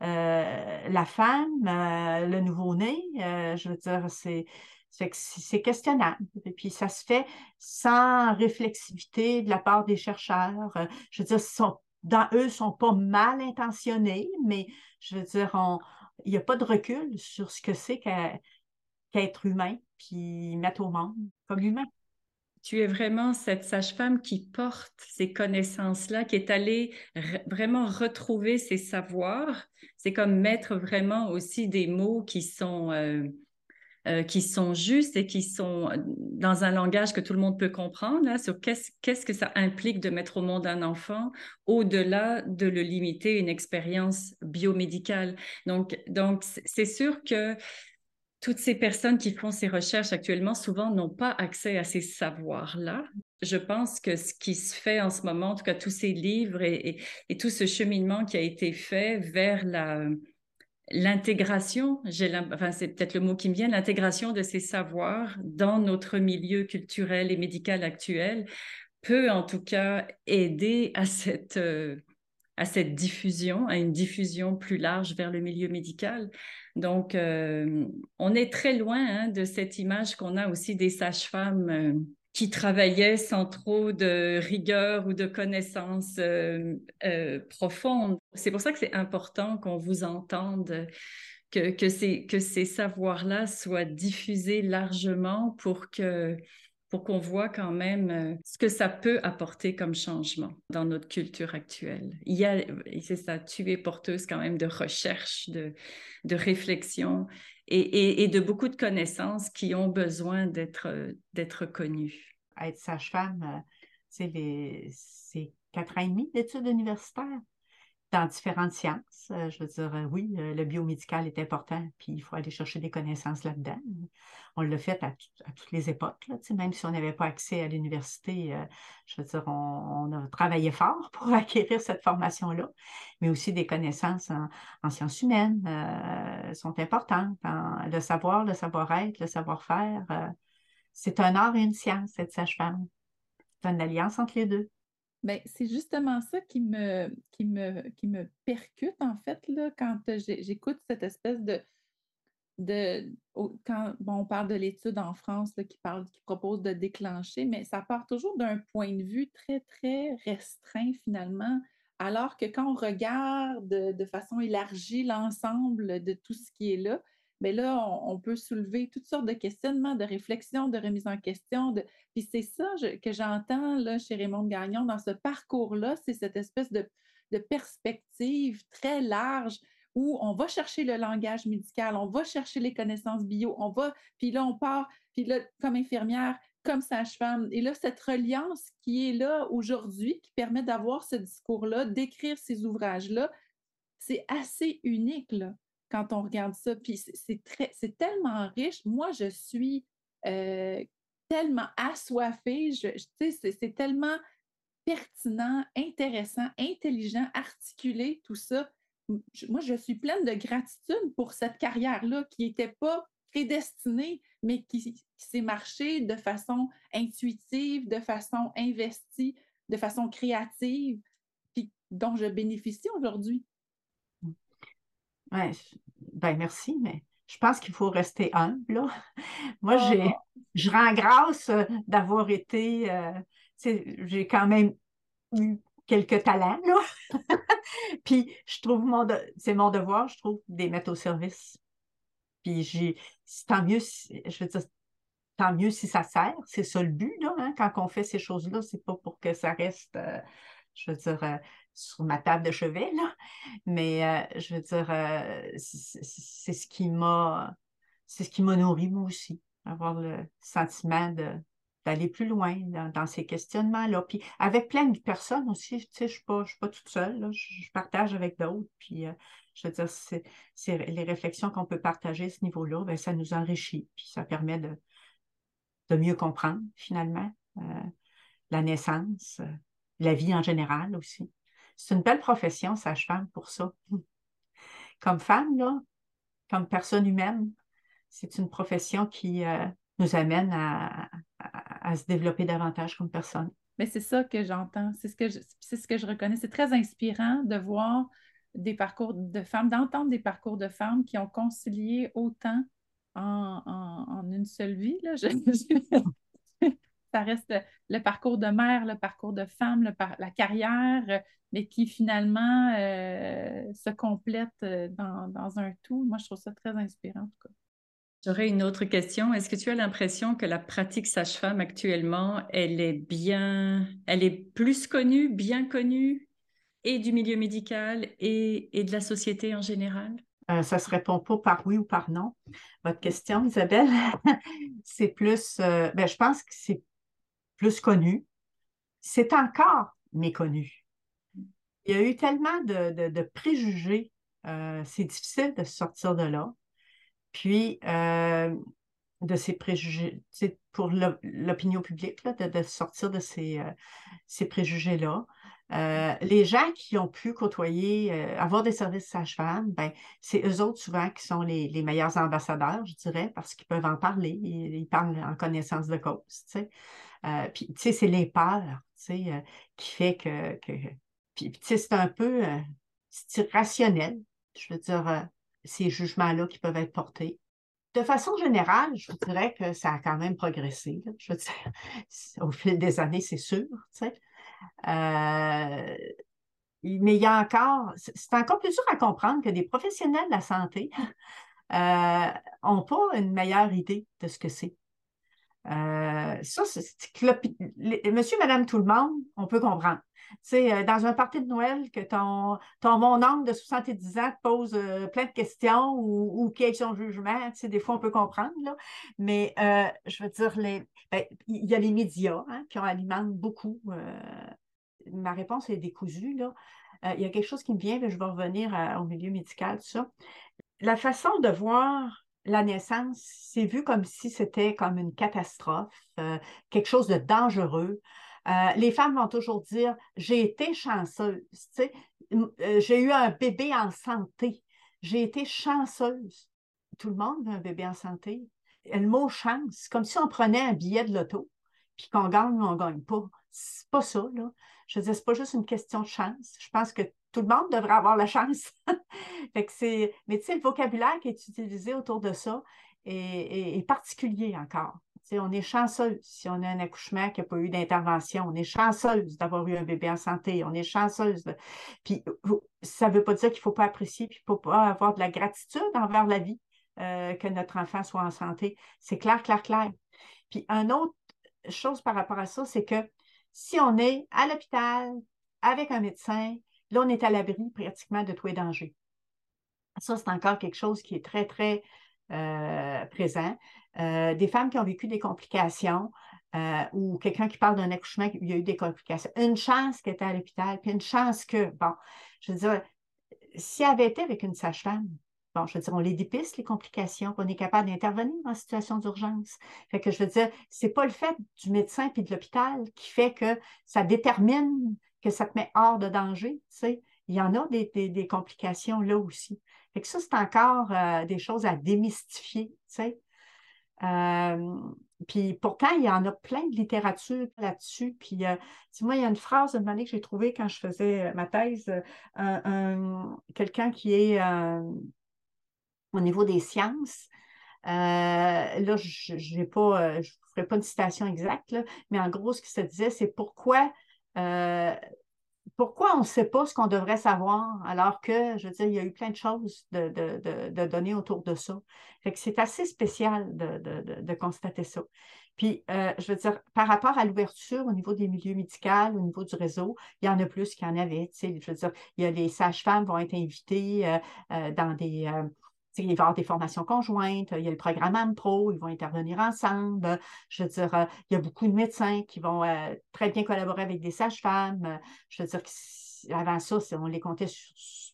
Euh, la femme, le nouveau-né, je veux dire, c'est c'est questionnable. Et puis, ça se fait sans réflexivité de la part des chercheurs. Je veux dire, sont, dans eux, ne sont pas mal intentionnés, mais je veux dire, il n'y a pas de recul sur ce que c'est qu'être humain, puis mettre au monde comme humain tu es vraiment cette sage-femme qui porte ces connaissances-là, qui est allée vraiment retrouver ses savoirs. C'est comme mettre vraiment aussi des mots qui sont, euh, euh, qui sont justes et qui sont dans un langage que tout le monde peut comprendre, là, sur qu'est-ce, que ça implique de mettre au monde un enfant, au-delà de le limiter à une expérience biomédicale. Donc, donc c'est sûr que toutes ces personnes qui font ces recherches actuellement, souvent, n'ont pas accès à ces savoirs-là. Je pense que ce qui se fait en ce moment, en tout cas tous ces livres et, tout ce cheminement qui a été fait vers la, l'intégration, c'est peut-être le mot qui me vient, l'intégration de ces savoirs dans notre milieu culturel et médical actuel peut en tout cas aider à cette, euh, à cette diffusion, à une diffusion plus large vers le milieu médical. Donc, euh, on est très loin hein, de cette image qu'on a aussi des sages-femmes euh, qui travaillaient sans trop de rigueur ou de connaissances euh, profondes. C'est pour ça que c'est important qu'on vous entende, que, que ces, que ces savoirs-là soient diffusés largement pour que pour qu'on voit quand même euh, ce que ça peut apporter comme changement dans notre culture actuelle. Il y a, c'est ça, tu es porteuse quand même de recherche, de, de réflexion et, et, de beaucoup de connaissances qui ont besoin d'être, d'être connues. Être sage-femme, euh, c'est, c'est quatre ans et demi d'études universitaires dans différentes sciences. Euh, je veux dire, euh, oui, euh, le biomédical est important, puis il faut aller chercher des connaissances là-dedans. On l'a fait à, toutes les époques, là, même si on n'avait pas accès à l'université, je veux dire, on, a travaillé fort [LAUGHS] pour acquérir cette formation-là, mais aussi des connaissances en, sciences humaines sont importantes. le savoir, le savoir-être, le savoir-faire, c'est un art et une science, cette sage-femme. C'est une alliance entre les deux. Bien, c'est justement ça qui me, percute, en fait, quand j'écoute cette espèce de. quand on parle de l'étude en France qui, parle, qui propose de déclencher, mais ça part toujours d'un point de vue très, très restreint, finalement. Alors que quand on regarde de façon élargie l'ensemble de tout ce qui est là, mais là, on, peut soulever toutes sortes de questionnements, de réflexions, de remise en question. De... Puis c'est ça que j'entends là, chez Raymond Gagnon dans ce parcours-là, c'est cette espèce de, perspective très large où on va chercher le langage médical, on va chercher les connaissances bio, on va, puis là, on part, puis là, comme infirmière, comme sage-femme. Et là, cette reliance qui est là aujourd'hui, qui permet d'avoir ce discours-là, d'écrire ces ouvrages-là, c'est assez unique. Là. Quand on regarde ça. Puis c'est très, c'est tellement riche. Moi, je suis euh, tellement assoiffée. Je, sais, c'est tellement pertinent, intéressant, intelligent, articulé, tout ça. Moi, je suis pleine de gratitude pour cette carrière-là qui n'était pas prédestinée, mais qui, qui s'est marchée de façon intuitive, de façon investie, de façon créative, puis dont je bénéficie aujourd'hui. Ouais, ben merci, mais je pense qu'il faut rester humble. [LAUGHS] Moi, j'ai, oh. je rends grâce euh, d'avoir été, euh, j'ai quand même eu quelques talents, là. [LAUGHS] Puis je trouve mon c'est mon devoir, je trouve, de les mettre au service. Puis j'ai, tant mieux, si, je veux dire, tant mieux si ça sert, c'est ça le but, là, hein, quand on fait ces choses-là, c'est pas pour que ça reste, euh, je veux dire, sur ma table de chevet, là. Mais euh, je veux dire, euh, c'est ce qui m'a c'est ce qui m'a nourri moi aussi, avoir le sentiment d'aller plus loin dans, ces questionnements-là. Puis avec plein de personnes aussi, tu sais, je ne suis, pas, pas toute seule, je, partage avec d'autres. Puis euh, je veux dire, c'est les réflexions qu'on peut partager à ce niveau-là, ben, ça nous enrichit, puis ça permet de, de mieux comprendre finalement la naissance, la vie en général aussi. C'est une belle profession, sage-femme, pour ça. Comme femme, là, comme personne humaine, c'est une profession qui euh, nous amène à, se développer davantage comme personne. Mais c'est ça que j'entends, c'est ce que je, ce que je reconnais. C'est très inspirant de voir des parcours de femmes, d'entendre des parcours de femmes qui ont concilié autant en, une seule vie. Là. Ça reste le, parcours de mère, le parcours de femme, la carrière, mais qui finalement euh, se complètent euh, dans, un tout. Moi, je trouve ça très inspirant, en tout cas. J'aurais une autre question. Est-ce que tu as l'impression que la pratique sage-femme actuellement, elle est bien, elle est plus connue, bien connue, et du milieu médical et, de la société en général? Euh, ça ne se répond pas par oui ou par non. Votre question, Isabelle, [LAUGHS] c'est plus, ben, je pense que c'est plus connu. C'est encore méconnu. Il y a eu tellement de, préjugés. Euh, c'est difficile de sortir de là. Puis, euh, de ces préjugés, pour l'opinion publique, de, sortir de ces, euh, ces préjugés-là. les gens qui ont pu côtoyer, avoir des services sage-femme, ben, c'est eux autres souvent qui sont les, meilleurs ambassadeurs, je dirais, parce qu'ils peuvent en parler. Ils, parlent en connaissance de cause. Tu sais, c'est les peurs qui fait que, c'est un peu euh, rationnel, je veux dire, euh, ces jugements-là qui peuvent être portés. De façon générale, je dirais que ça a quand même progressé. je veux [LAUGHS] au fil des années, c'est sûr. Euh, mais il y a encore, c'est encore plus dur à comprendre que des professionnels de la santé [LAUGHS] n'ont pas une meilleure idée de ce que c'est. Ça, c'est monsieur, madame, tout le monde, on peut comprendre. C'est euh, dans un party de Noël que ton, ton mon oncle de 70 ans te pose euh, plein de questions ou, ou qui son jugement, des fois on peut comprendre, mais euh, je veux dire, ben, il y a les médias hein, qui en alimentent beaucoup. ma réponse est décousue. Il y a quelque chose qui me vient, mais je vais revenir au milieu médical, ça. La façon de voir la naissance, c'est vu comme si c'était comme une catastrophe, quelque chose de dangereux. Euh, les femmes vont toujours dire J'ai été chanceuse, euh, j'ai eu un bébé en santé, j'ai été chanceuse. Tout le monde veut un bébé en santé. le mot chance, comme si on prenait un billet de loto, puis qu'on gagne ou on ne gagne pas. C'est pas ça, là. Je veux dire, c'est pas juste une question de chance. Je pense que tout le monde devrait avoir la chance. [LAUGHS] Mais tu sais, le vocabulaire qui est utilisé autour de ça est particulier encore on est chanceuse si on a un accouchement qui n'a pas eu d'intervention. On est chanceuse d'avoir eu un bébé en santé. On est chanceuse. Puis ça ne veut pas dire qu'il ne faut pas apprécier, puis il ne faut pas avoir de la gratitude envers la vie euh, que notre enfant soit en santé. C'est clair, clair, clair. Puis une autre chose par rapport à ça, c'est que si on est à l'hôpital avec un médecin, là, on est à l'abri pratiquement de tous les dangers. Ça, c'est encore quelque chose qui est très, très euh, présent. Euh, des femmes qui ont vécu des complications euh, ou quelqu'un qui parle d'un accouchement qui a eu des complications. Une chance qu'elle était à l'hôpital, puis une chance que, bon, je veux dire, si elle avait été avec une sage-femme, bon, je veux dire, on les dépiste, les complications, on est capable d'intervenir en situation d'urgence. Fait que je veux dire, c'est pas le fait du médecin puis de l'hôpital qui fait que ça détermine que ça te met hors de danger, tu sais. Il y en a des, complications là aussi. Fait que ça, c'est encore euh, des choses à démystifier, tu sais. Euh, puis pourtant, il y en a plein de littérature là-dessus. Puis, euh, moi, il y a une phrase de que j'ai trouvée quand je faisais ma thèse, quelqu'un qui est au niveau des sciences. là, je ne pas, je ferai pas une citation exacte, mais en gros, ce qui se disait, c'est pourquoi pourquoi on ne sait pas ce qu'on devrait savoir alors que, je veux dire, il y a eu plein de choses de, de, données autour de ça. Fait que c'est assez spécial de, constater ça. Puis, euh, je veux dire, par rapport à l'ouverture au niveau des milieux médicaux, au niveau du réseau, il y en a plus qu'il y en avait. Je veux dire, il y a les sages-femmes vont être invitées euh, euh, dans des il va y avoir des formations conjointes, il y a le programme AMPRO, ils vont intervenir ensemble. Je veux dire, euh, il y a beaucoup de médecins qui vont euh, très bien collaborer avec des sages-femmes. Je veux dire, avant ça, on les comptait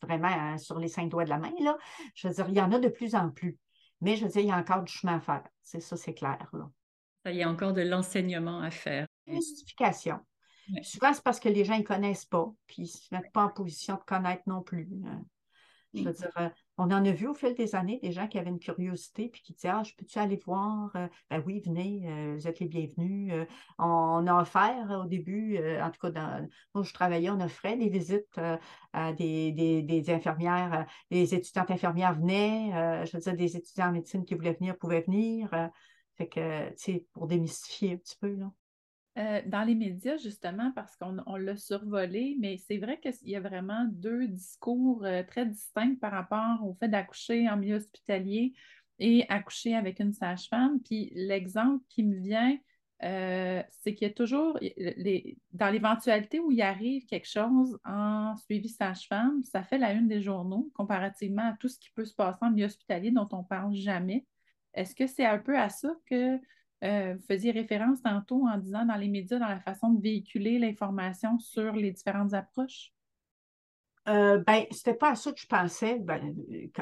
vraiment hein, sur les cinq doigts de la main. Là. Je veux dire, il y en a de plus en plus. Mais je veux dire, il y a encore du chemin à faire. C'est ça, c'est clair. Là. Il y a encore de l'enseignement à faire. Justification. Souvent, c'est parce que les gens ne connaissent pas, puis ils ne se mettent pas en position de connaître non plus. Je veux mm. dire, euh, on en a vu au fil des années des gens qui avaient une curiosité puis qui disaient Ah, je peux-tu aller voir? Euh, Ben oui, venez, euh, vous êtes les bienvenus. on, a offert au début, en tout cas, dans, où je travaillais, on offrait des visites à des, infirmières, des étudiantes infirmières venaient, je veux dire, des étudiants en médecine qui voulaient venir pouvaient venir. fait que, c'est pour démystifier un petit peu, là. Euh, dans les médias, justement, parce qu'on l'a survolé, mais c'est vrai qu'il y a vraiment deux discours euh, très distincts par rapport au fait d'accoucher en milieu hospitalier et accoucher avec une sage-femme. Puis l'exemple qui me vient, euh, c'est qu'il y a toujours, dans l'éventualité où il arrive quelque chose en suivi sage-femme, ça fait la une des journaux comparativement à tout ce qui peut se passer en milieu hospitalier dont on ne parle jamais. Est-ce que c'est un peu à ça que euh, vous faisiez référence tantôt en disant dans les médias, dans la façon de véhiculer l'information sur les différentes approches? Euh, ben, c'était pas à ça que je pensais ben,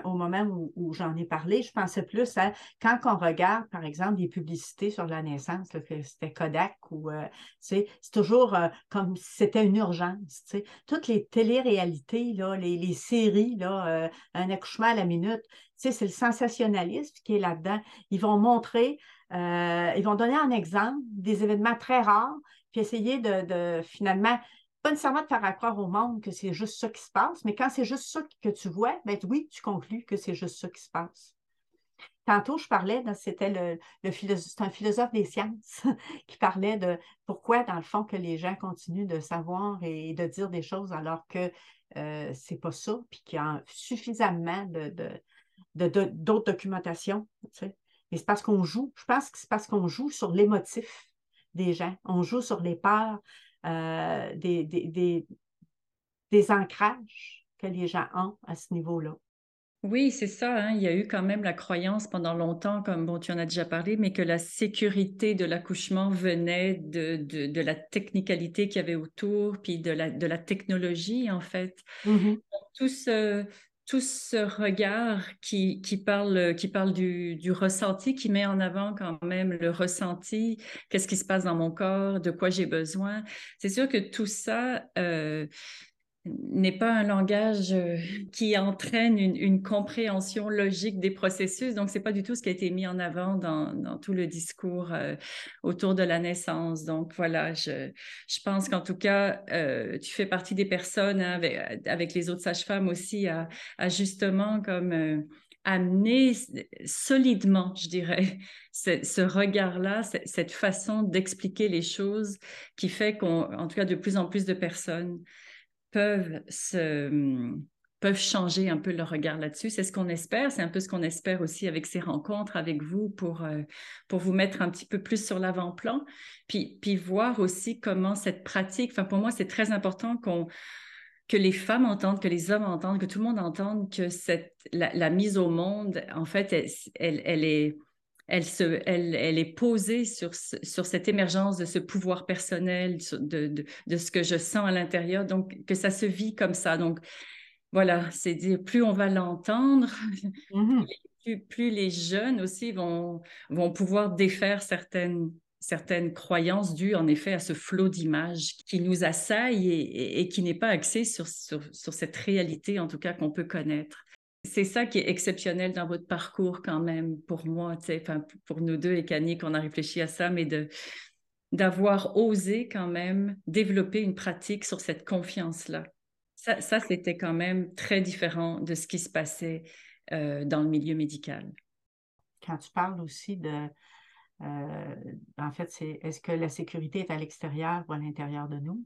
au moment où, j'en ai parlé. Je pensais plus à quand on regarde, par exemple, des publicités sur la naissance, que c'était Kodak ou euh, c'est toujours euh, comme si c'était une urgence. Toutes les téléréalités, là, les, les séries, là, un accouchement à la minute, c'est le sensationnalisme qui est là-dedans. Ils vont montrer euh, ils vont donner un exemple des événements très rares, puis essayer de, finalement, pas nécessairement de faire croire au monde que c'est juste ça qui se passe, mais quand c'est juste ça que tu vois, ben oui, tu conclus que c'est juste ça qui se passe. Tantôt, je parlais, c'était le, un philosophe des sciences [LAUGHS] qui parlait de pourquoi, dans le fond, que les gens continuent de savoir et de dire des choses alors que euh, c'est pas ça, puis qu'il y a suffisamment d'autres documentations. Mais c'est parce qu'on joue. Je pense que c'est parce qu'on joue sur l'émotif des gens. On joue sur les peurs, euh, des, des, ancrages que les gens ont à ce niveau-là. Oui, c'est ça. Hein. Il y a eu quand même la croyance pendant longtemps, comme bon, tu en as déjà parlé, mais que la sécurité de l'accouchement venait de, de, la technicalité qu'il y avait autour, puis de la, de la technologie, en fait. Mm-hmm. Tout ce, tout ce regard qui, parle, qui parle du, du, ressenti, qui met en avant quand même le ressenti, qu'est-ce qui se passe dans mon corps, de quoi j'ai besoin. C'est sûr que tout ça, euh, n'est pas un langage euh, qui entraîne une, compréhension logique des processus. Donc, c'est pas du tout ce qui a été mis en avant dans, tout le discours euh, autour de la naissance. Donc, voilà, je, je pense qu'en tout cas, euh, tu fais partie des personnes hein, avec, les autres sages-femmes aussi à, justement comme amener solidement, je dirais, [LAUGHS] ce, regard-là, cette façon d'expliquer les choses qui fait qu'en tout cas, de plus en plus de personnes peuvent se peuvent changer un peu leur regard là-dessus. C'est ce qu'on espère. C'est un peu ce qu'on espère aussi avec ces rencontres avec vous pour, euh, pour vous mettre un petit peu plus sur l'avant-plan, puis, puis voir aussi comment cette pratique, pour moi, c'est très important qu'on que les femmes entendent, que les hommes entendent, que tout le monde entende que cette, la, mise au monde, en fait, elle, elle est elle, se, elle, elle est posée sur, sur cette émergence de ce pouvoir personnel, de, de, de, ce que je sens à l'intérieur, donc que ça se vit comme ça. Donc, voilà, c'est dire, plus on va l'entendre, Mhm. [LAUGHS] plus, plus les jeunes aussi vont, vont pouvoir défaire certaines, certaines croyances dues en effet à ce flot d'images qui nous assaille et, et- et qui n'est pas axé sur, sur, sur cette réalité, en tout cas, qu'on peut connaître. C'est ça qui est exceptionnel dans votre parcours quand même, pour moi, pour nous deux et Camille, qu'on a réfléchi à ça, mais de d'avoir osé quand même développer une pratique sur cette confiance-là. Ça, c'était quand même très différent de ce qui se passait euh, dans le milieu médical. Quand tu parles aussi de, euh, en fait, c'est est-ce que la sécurité est à l'extérieur ou à l'intérieur de nous?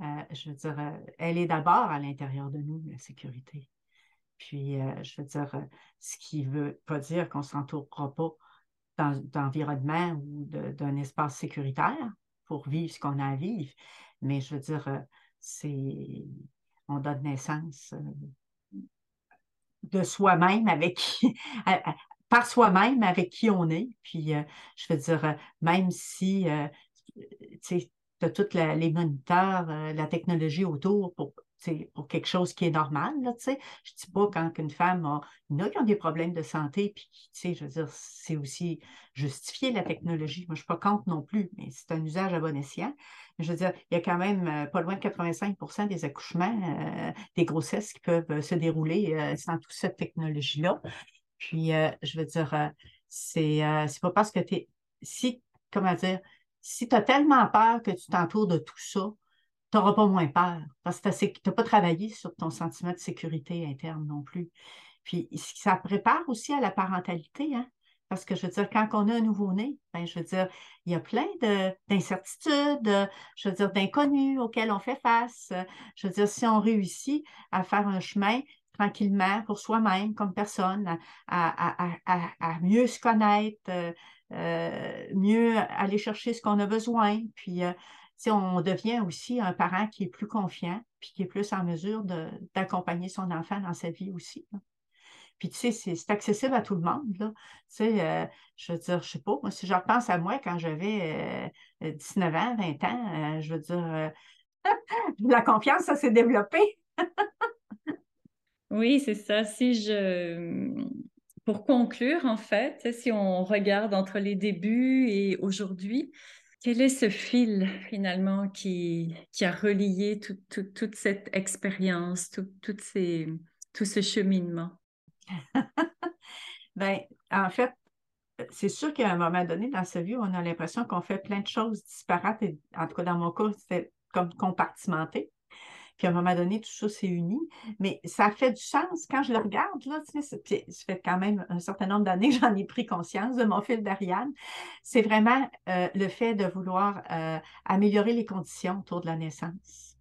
Euh, je veux dire, elle est d'abord à l'intérieur de nous, la sécurité. Puis, euh, je veux dire, euh, ce qui ne veut pas dire qu'on ne s'entourera pas d'environnement ou d'un espace sécuritaire pour vivre ce qu'on a à vivre. Mais je veux dire, euh, c'est on donne naissance de soi-même avec qui, [LAUGHS] par soi-même avec qui on est. Puis, je veux dire, même si tu as tous les moniteurs, la technologie autour pour quelque chose qui est normal, là. Je ne dis pas quand une femme a, ont des problèmes de santé, puis je veux dire, c'est aussi justifié la technologie. Moi, je ne suis pas contre non plus, mais c'est un usage à bon escient. Je veux dire, il y a quand même euh, pas loin de 85% des accouchements, euh, des grossesses qui peuvent euh, se dérouler sans toute cette technologie-là. Puis, je veux dire, c'est pas parce que tu es. Si, comment dire, si tu as tellement peur que tu t'entoures de tout ça, tu n'auras pas moins peur parce que tu n'as pas travaillé sur ton sentiment de sécurité interne non plus. Puis, ça prépare aussi à la parentalité, hein? Parce que je veux dire, quand on a un nouveau-né, ben, je veux dire, il y a plein de- d'incertitudes, je veux dire, d'inconnus auxquels on fait face. Je veux dire, si on réussit à faire un chemin tranquillement pour soi-même, comme personne, à, à- à- à- mieux se connaître, euh, mieux aller chercher ce qu'on a besoin, puis euh, on devient aussi un parent qui est plus confiant, puis qui est plus en mesure d'accompagner son enfant dans sa vie aussi. Puis, tu sais, c'est accessible à tout le monde, là. Tu sais, euh, je veux dire, je sais pas, moi, si je repense à moi quand j'avais euh, 19 ans, 20 ans, euh, je veux dire, euh, [LAUGHS] la confiance, ça s'est développé. Oui, c'est ça. Si je... Pour conclure, en fait, si on regarde entre les débuts et aujourd'hui, quel est ce fil finalement qui, a relié tout- tout- toute cette expérience, tout ce cheminement? [LAUGHS] Ben, en fait, c'est sûr qu'à un moment donné dans sa vie, on a l'impression qu'on fait plein de choses disparates. Et, en tout cas, dans mon cas, c'était comme compartimenté. Puis à un moment donné, tout ça s'est uni. Mais ça fait du sens quand je le regarde. Là, tu sais, c'est- puis ça fait quand même un certain nombre d'années que j'en ai pris conscience de mon fil d'Ariane. C'est vraiment euh, le fait de vouloir euh, améliorer les conditions autour de la naissance.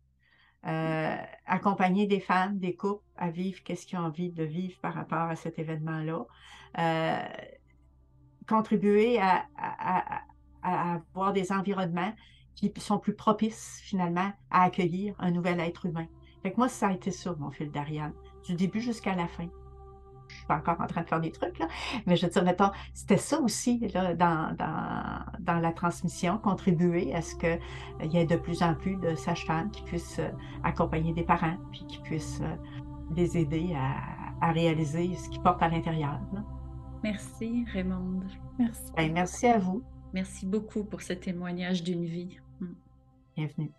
Euh, accompagner des femmes, des couples à vivre qu'est-ce qu'ils ont envie de vivre par rapport à cet événement-là. Contribuer à, à- à- à avoir des environnements qui sont plus propices finalement à accueillir un nouvel être humain. Fait que moi, ça a été ça, mon fil d'Ariane, du début jusqu'à la fin. Je suis pas encore en train de faire des trucs, là, mais je veux dire, mettons, c'était ça aussi là, dans, dans, dans la transmission, contribuer à ce qu'il y ait de plus en plus de sages-femmes qui puissent euh, accompagner des parents, puis qui puissent euh, les aider à, à réaliser ce qu'ils portent à l'intérieur. Merci, Raymonde. Merci. Ben, merci à vous. Merci beaucoup pour ce témoignage d'une vie. evening.